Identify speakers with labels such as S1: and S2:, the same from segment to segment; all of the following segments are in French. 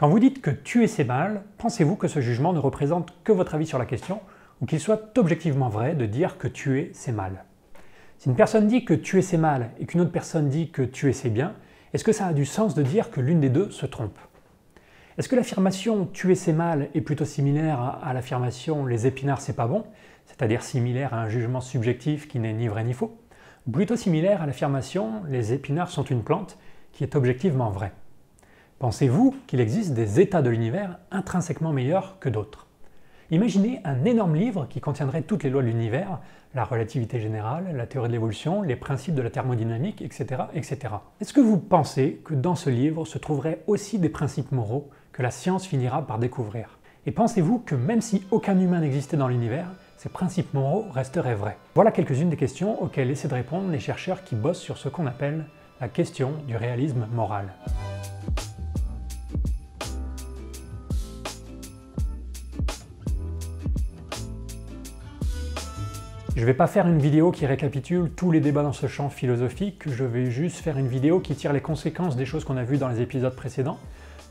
S1: Quand vous dites que tuer c'est mal, pensez-vous que ce jugement ne représente que votre avis sur la question ou qu'il soit objectivement vrai de dire que tuer c'est mal? Si une personne dit que tuer c'est mal et qu'une autre personne dit que tuer c'est bien, est-ce que ça a du sens de dire que l'une des deux se trompe? Est-ce que l'affirmation tuer c'est mal est plutôt similaire à l'affirmation les épinards c'est pas bon, c'est-à-dire similaire à un jugement subjectif qui n'est ni vrai ni faux, ou plutôt similaire à l'affirmation les épinards sont une plante qui est objectivement vraie Pensez-vous qu'il existe des états de l'univers intrinsèquement meilleurs que d'autres? Imaginez un énorme livre qui contiendrait toutes les lois de l'univers, la relativité générale, la théorie de l'évolution, les principes de la thermodynamique, etc. etc. Est-ce que vous pensez que dans ce livre se trouveraient aussi des principes moraux que la science finira par découvrir? Et pensez-vous que même si aucun humain n'existait dans l'univers, ces principes moraux resteraient vrais? Voilà quelques-unes des questions auxquelles essaient de répondre les chercheurs qui bossent sur ce qu'on appelle la question du réalisme moral. Je ne vais pas faire une vidéo qui récapitule tous les débats dans ce champ philosophique, je vais juste faire une vidéo qui tire les conséquences des choses qu'on a vues dans les épisodes précédents,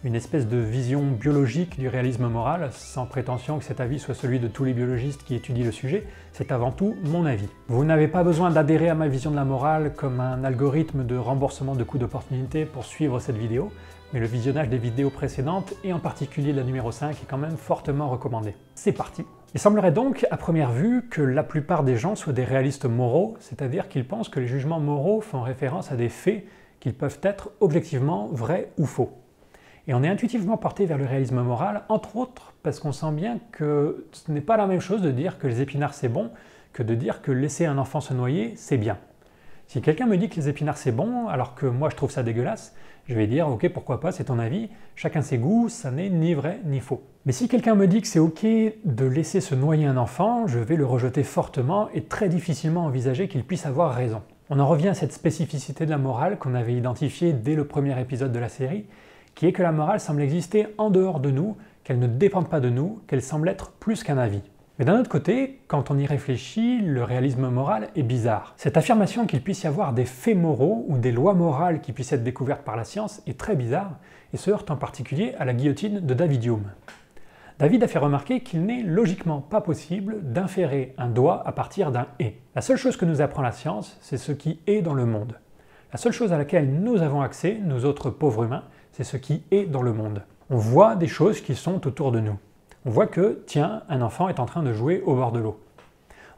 S1: une espèce de vision biologique du réalisme moral, sans prétention que cet avis soit celui de tous les biologistes qui étudient le sujet, c'est avant tout mon avis. Vous n'avez pas besoin d'adhérer à ma vision de la morale comme un algorithme de remboursement de coûts d'opportunité pour suivre cette vidéo, mais le visionnage des vidéos précédentes, et en particulier la numéro 5, est quand même fortement recommandé. C'est parti il semblerait donc, à première vue, que la plupart des gens soient des réalistes moraux, c'est-à-dire qu'ils pensent que les jugements moraux font référence à des faits qu'ils peuvent être objectivement vrais ou faux. Et on est intuitivement porté vers le réalisme moral, entre autres parce qu'on sent bien que ce n'est pas la même chose de dire que les épinards c'est bon que de dire que laisser un enfant se noyer c'est bien. Si quelqu'un me dit que les épinards c'est bon, alors que moi je trouve ça dégueulasse, je vais dire ok pourquoi pas, c'est ton avis, chacun ses goûts, ça n'est ni vrai ni faux. Mais si quelqu'un me dit que c'est ok de laisser se noyer un enfant, je vais le rejeter fortement et très difficilement envisager qu'il puisse avoir raison. On en revient à cette spécificité de la morale qu'on avait identifiée dès le premier épisode de la série, qui est que la morale semble exister en dehors de nous, qu'elle ne dépend pas de nous, qu'elle semble être plus qu'un avis. Mais d'un autre côté, quand on y réfléchit, le réalisme moral est bizarre. Cette affirmation qu'il puisse y avoir des faits moraux ou des lois morales qui puissent être découvertes par la science est très bizarre et se heurte en particulier à la guillotine de David Hume. David a fait remarquer qu'il n'est logiquement pas possible d'inférer un doigt à partir d'un et. La seule chose que nous apprend la science, c'est ce qui est dans le monde. La seule chose à laquelle nous avons accès, nous autres pauvres humains, c'est ce qui est dans le monde. On voit des choses qui sont autour de nous on voit que, tiens, un enfant est en train de jouer au bord de l'eau.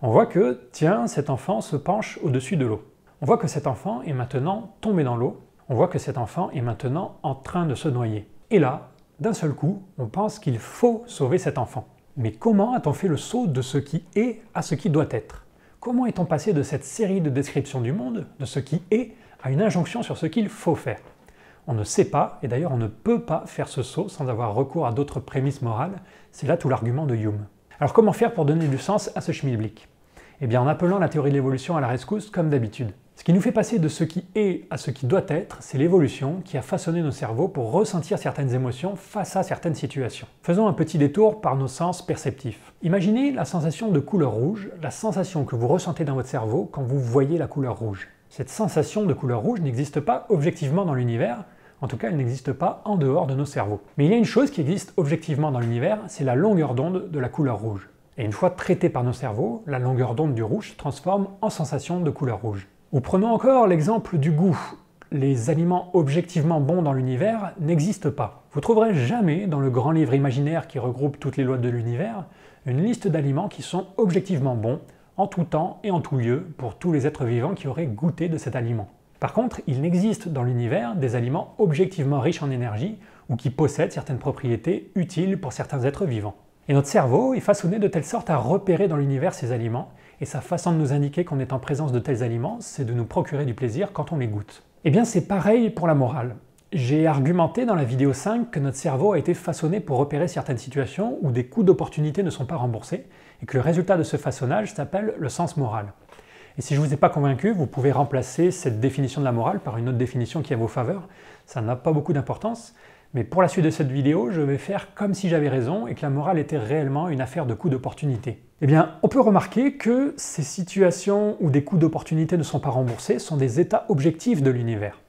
S1: On voit que, tiens, cet enfant se penche au-dessus de l'eau. On voit que cet enfant est maintenant tombé dans l'eau. On voit que cet enfant est maintenant en train de se noyer. Et là, d'un seul coup, on pense qu'il faut sauver cet enfant. Mais comment a-t-on fait le saut de ce qui est à ce qui doit être? Comment est-on passé de cette série de descriptions du monde, de ce qui est, à une injonction sur ce qu'il faut faire? On ne sait pas, et d'ailleurs on ne peut pas faire ce saut sans avoir recours à d'autres prémices morales, c'est là tout l'argument de Hume. Alors comment faire pour donner du sens à ce schmilblick? Eh bien en appelant la théorie de l'évolution à la rescousse comme d'habitude. Ce qui nous fait passer de ce qui est à ce qui doit être, c'est l'évolution qui a façonné nos cerveaux pour ressentir certaines émotions face à certaines situations. Faisons un petit détour par nos sens perceptifs. Imaginez la sensation de couleur rouge, la sensation que vous ressentez dans votre cerveau quand vous voyez la couleur rouge. Cette sensation de couleur rouge n'existe pas objectivement dans l'univers, en tout cas elle n'existe pas en dehors de nos cerveaux. Mais il y a une chose qui existe objectivement dans l'univers, c'est la longueur d'onde de la couleur rouge. Et une fois traitée par nos cerveaux, la longueur d'onde du rouge se transforme en sensation de couleur rouge. Ou prenons encore l'exemple du goût. Les aliments objectivement bons dans l'univers n'existent pas. Vous trouverez jamais dans le grand livre imaginaire qui regroupe toutes les lois de l'univers une liste d'aliments qui sont objectivement bons en tout temps et en tout lieu pour tous les êtres vivants qui auraient goûté de cet aliment. Par contre, il n'existe dans l'univers des aliments objectivement riches en énergie ou qui possèdent certaines propriétés utiles pour certains êtres vivants. Et notre cerveau est façonné de telle sorte à repérer dans l'univers ces aliments, et sa façon de nous indiquer qu'on est en présence de tels aliments, c'est de nous procurer du plaisir quand on les goûte. Eh bien c'est pareil pour la morale. J'ai argumenté dans la vidéo 5 que notre cerveau a été façonné pour repérer certaines situations où des coûts d'opportunité ne sont pas remboursés, et que le résultat de ce façonnage s'appelle le sens moral. Et si je ne vous ai pas convaincu, vous pouvez remplacer cette définition de la morale par une autre définition qui est à vos faveurs. Ça n'a pas beaucoup d'importance, mais pour la suite de cette vidéo, je vais faire comme si j'avais raison et que la morale était réellement une affaire de coûts d'opportunité. Eh bien, on peut remarquer que ces situations où des coûts d'opportunité ne sont pas remboursés sont des états objectifs de l'univers.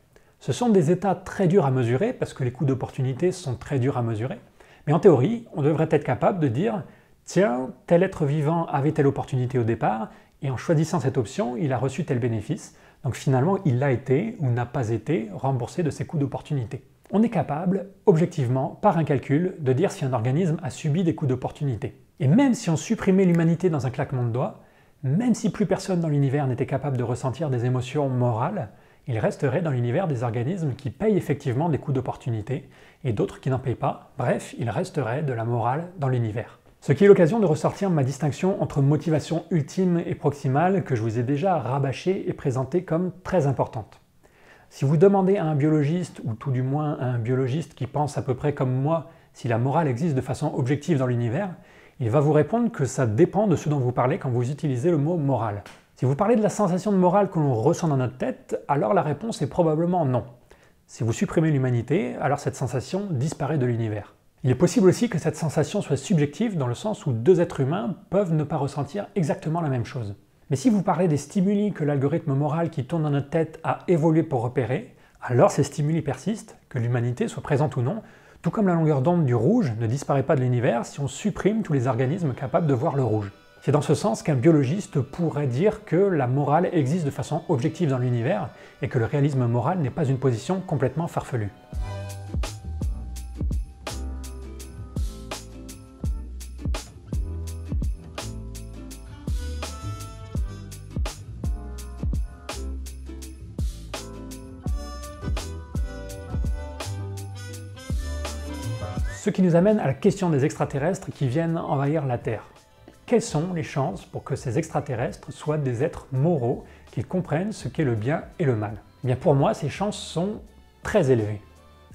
S1: Ce sont des états très durs à mesurer parce que les coûts d'opportunité sont très durs à mesurer. Mais en théorie, on devrait être capable de dire tiens, tel être vivant avait telle opportunité au départ, et en choisissant cette option, il a reçu tel bénéfice. Donc finalement, il a été ou n'a pas été remboursé de ses coûts d'opportunité. On est capable, objectivement, par un calcul, de dire si un organisme a subi des coûts d'opportunité. Et même si on supprimait l'humanité dans un claquement de doigts, même si plus personne dans l'univers n'était capable de ressentir des émotions morales, il resterait dans l'univers des organismes qui payent effectivement des coûts d'opportunité et d'autres qui n'en payent pas. Bref, il resterait de la morale dans l'univers. Ce qui est l'occasion de ressortir ma distinction entre motivation ultime et proximale que je vous ai déjà rabâchée et présentée comme très importante. Si vous demandez à un biologiste, ou tout du moins à un biologiste qui pense à peu près comme moi, si la morale existe de façon objective dans l'univers, il va vous répondre que ça dépend de ce dont vous parlez quand vous utilisez le mot morale. Si vous parlez de la sensation de morale que l'on ressent dans notre tête, alors la réponse est probablement non. Si vous supprimez l'humanité, alors cette sensation disparaît de l'univers. Il est possible aussi que cette sensation soit subjective dans le sens où deux êtres humains peuvent ne pas ressentir exactement la même chose. Mais si vous parlez des stimuli que l'algorithme moral qui tourne dans notre tête a évolué pour repérer, alors ces stimuli persistent, que l'humanité soit présente ou non, tout comme la longueur d'onde du rouge ne disparaît pas de l'univers si on supprime tous les organismes capables de voir le rouge. C'est dans ce sens qu'un biologiste pourrait dire que la morale existe de façon objective dans l'univers et que le réalisme moral n'est pas une position complètement farfelue. Ce qui nous amène à la question des extraterrestres qui viennent envahir la Terre quelles sont les chances pour que ces extraterrestres soient des êtres moraux, qu'ils comprennent ce qu'est le bien et le mal? Eh Bien pour moi, ces chances sont très élevées.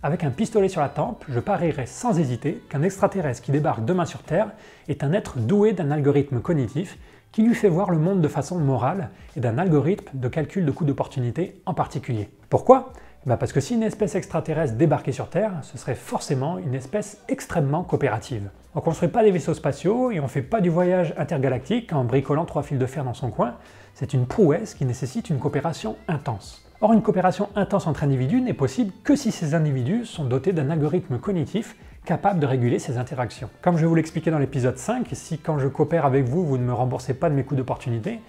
S1: Avec un pistolet sur la tempe, je parierais sans hésiter qu'un extraterrestre qui débarque demain sur Terre est un être doué d'un algorithme cognitif qui lui fait voir le monde de façon morale et d'un algorithme de calcul de coûts d'opportunité en particulier. Pourquoi? Parce que si une espèce extraterrestre débarquait sur Terre, ce serait forcément une espèce extrêmement coopérative. On ne construit pas des vaisseaux spatiaux et on ne fait pas du voyage intergalactique en bricolant trois fils de fer dans son coin. C'est une prouesse qui nécessite une coopération intense. Or, une coopération intense entre individus n'est possible que si ces individus sont dotés d'un algorithme cognitif capable de réguler ces interactions. Comme je vous l'expliquais dans l'épisode 5, si quand je coopère avec vous, vous ne me remboursez pas de mes coûts d'opportunité,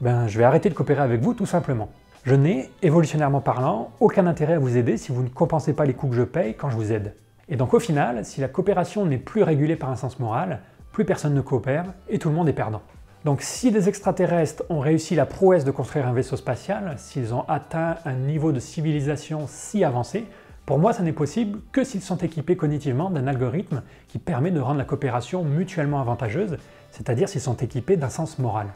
S1: ben, je vais arrêter de coopérer avec vous tout simplement. Je n'ai, évolutionnairement parlant, aucun intérêt à vous aider si vous ne compensez pas les coûts que je paye quand je vous aide. Et donc au final, si la coopération n'est plus régulée par un sens moral, plus personne ne coopère et tout le monde est perdant. Donc si des extraterrestres ont réussi la prouesse de construire un vaisseau spatial, s'ils ont atteint un niveau de civilisation si avancé, pour moi ça n'est possible que s'ils sont équipés cognitivement d'un algorithme qui permet de rendre la coopération mutuellement avantageuse, c'est-à-dire s'ils sont équipés d'un sens moral.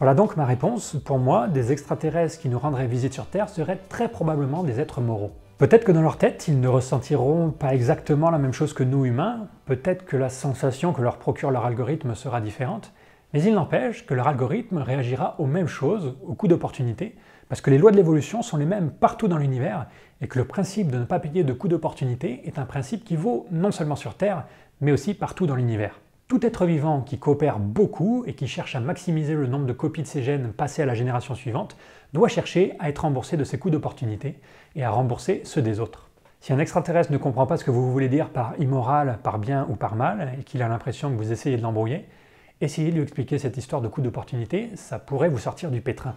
S1: Voilà donc ma réponse. Pour moi, des extraterrestres qui nous rendraient visite sur Terre seraient très probablement des êtres moraux. Peut-être que dans leur tête, ils ne ressentiront pas exactement la même chose que nous humains, peut-être que la sensation que leur procure leur algorithme sera différente, mais il n'empêche que leur algorithme réagira aux mêmes choses, aux coûts d'opportunité, parce que les lois de l'évolution sont les mêmes partout dans l'univers, et que le principe de ne pas payer de coûts d'opportunité est un principe qui vaut non seulement sur Terre, mais aussi partout dans l'univers. Tout être vivant qui coopère beaucoup et qui cherche à maximiser le nombre de copies de ses gènes passées à la génération suivante doit chercher à être remboursé de ses coûts d'opportunité et à rembourser ceux des autres. Si un extraterrestre ne comprend pas ce que vous voulez dire par immoral, par bien ou par mal, et qu'il a l'impression que vous essayez de l'embrouiller, essayez de lui expliquer cette histoire de coûts d'opportunité, ça pourrait vous sortir du pétrin.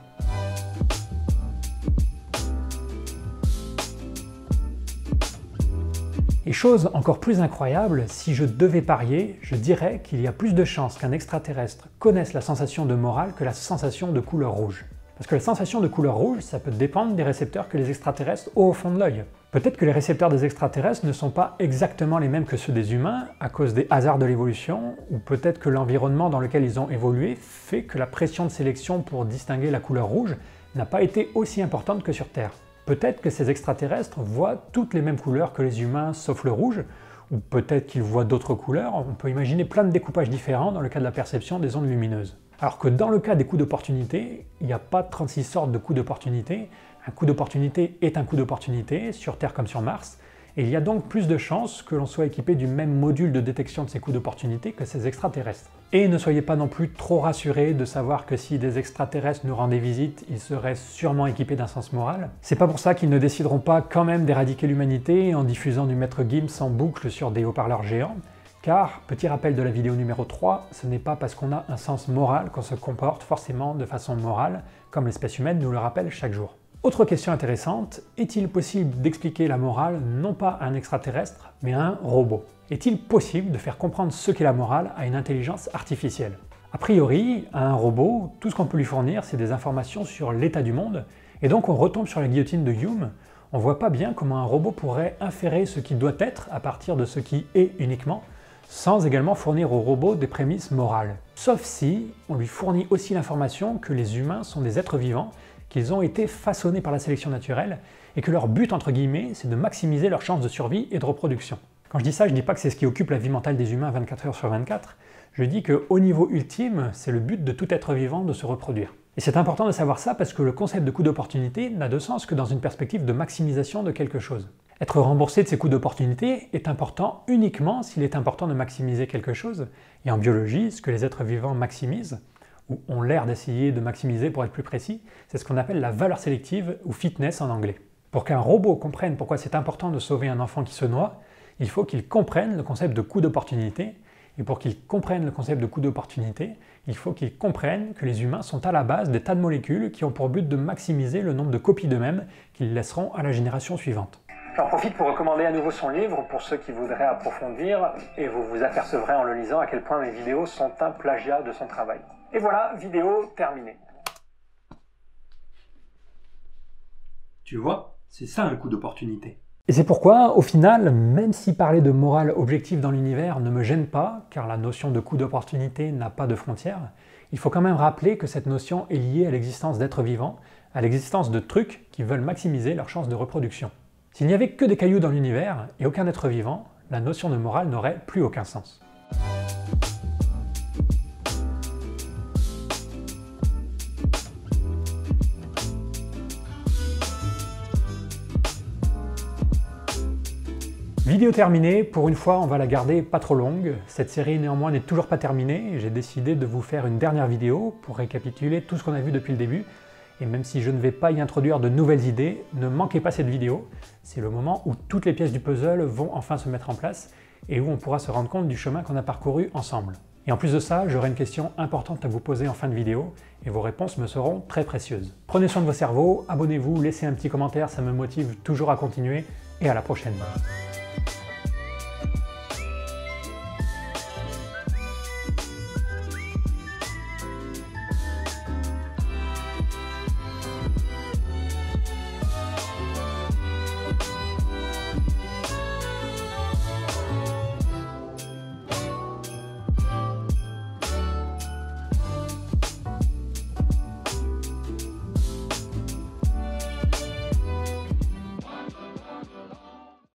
S1: Et chose encore plus incroyable, si je devais parier, je dirais qu'il y a plus de chances qu'un extraterrestre connaisse la sensation de morale que la sensation de couleur rouge. Parce que la sensation de couleur rouge, ça peut dépendre des récepteurs que les extraterrestres ont au fond de l'œil. Peut-être que les récepteurs des extraterrestres ne sont pas exactement les mêmes que ceux des humains à cause des hasards de l'évolution, ou peut-être que l'environnement dans lequel ils ont évolué fait que la pression de sélection pour distinguer la couleur rouge n'a pas été aussi importante que sur Terre. Peut-être que ces extraterrestres voient toutes les mêmes couleurs que les humains sauf le rouge, ou peut-être qu'ils voient d'autres couleurs, on peut imaginer plein de découpages différents dans le cas de la perception des ondes lumineuses. Alors que dans le cas des coups d'opportunité, il n'y a pas 36 sortes de coups d'opportunité, un coup d'opportunité est un coup d'opportunité, sur Terre comme sur Mars, et il y a donc plus de chances que l'on soit équipé du même module de détection de ces coups d'opportunité que ces extraterrestres. Et ne soyez pas non plus trop rassurés de savoir que si des extraterrestres nous rendaient visite, ils seraient sûrement équipés d'un sens moral. C'est pas pour ça qu'ils ne décideront pas quand même d'éradiquer l'humanité en diffusant du maître Gims en boucle sur des haut-parleurs géants. Car, petit rappel de la vidéo numéro 3, ce n'est pas parce qu'on a un sens moral qu'on se comporte forcément de façon morale, comme l'espèce humaine nous le rappelle chaque jour. Autre question intéressante, est-il possible d'expliquer la morale non pas à un extraterrestre, mais à un robot? Est-il possible de faire comprendre ce qu'est la morale à une intelligence artificielle? A priori, à un robot, tout ce qu'on peut lui fournir, c'est des informations sur l'état du monde, et donc on retombe sur la guillotine de Hume, on voit pas bien comment un robot pourrait inférer ce qui doit être à partir de ce qui est uniquement, sans également fournir au robot des prémices morales. Sauf si on lui fournit aussi l'information que les humains sont des êtres vivants qu'ils ont été façonnés par la sélection naturelle et que leur but, entre guillemets, c'est de maximiser leurs chances de survie et de reproduction. Quand je dis ça, je ne dis pas que c'est ce qui occupe la vie mentale des humains 24 heures sur 24, je dis qu'au niveau ultime, c'est le but de tout être vivant de se reproduire. Et c'est important de savoir ça parce que le concept de coût d'opportunité n'a de sens que dans une perspective de maximisation de quelque chose. Être remboursé de ses coûts d'opportunité est important uniquement s'il est important de maximiser quelque chose, et en biologie, ce que les êtres vivants maximisent, ou ont l'air d'essayer de maximiser pour être plus précis, c'est ce qu'on appelle la valeur sélective ou fitness en anglais. Pour qu'un robot comprenne pourquoi c'est important de sauver un enfant qui se noie, il faut qu'il comprenne le concept de coût d'opportunité, et pour qu'il comprenne le concept de coût d'opportunité, il faut qu'il comprenne que les humains sont à la base des tas de molécules qui ont pour but de maximiser le nombre de copies d'eux-mêmes qu'ils laisseront à la génération suivante. J'en profite pour recommander à nouveau son livre pour ceux qui voudraient approfondir, et vous vous apercevrez en le lisant à quel point mes vidéos sont un plagiat de son travail. Et voilà, vidéo terminée. Tu vois, c'est ça un coup d'opportunité. Et c'est pourquoi, au final, même si parler de morale objective dans l'univers ne me gêne pas, car la notion de coup d'opportunité n'a pas de frontières, il faut quand même rappeler que cette notion est liée à l'existence d'êtres vivants, à l'existence de trucs qui veulent maximiser leurs chances de reproduction. S'il n'y avait que des cailloux dans l'univers et aucun être vivant, la notion de morale n'aurait plus aucun sens. Vidéo terminée, pour une fois on va la garder pas trop longue. Cette série néanmoins n'est toujours pas terminée, j'ai décidé de vous faire une dernière vidéo pour récapituler tout ce qu'on a vu depuis le début. Et même si je ne vais pas y introduire de nouvelles idées, ne manquez pas cette vidéo. C'est le moment où toutes les pièces du puzzle vont enfin se mettre en place et où on pourra se rendre compte du chemin qu'on a parcouru ensemble. Et en plus de ça, j'aurai une question importante à vous poser en fin de vidéo, et vos réponses me seront très précieuses. Prenez soin de vos cerveaux, abonnez-vous, laissez un petit commentaire, ça me motive toujours à continuer, et à la prochaine.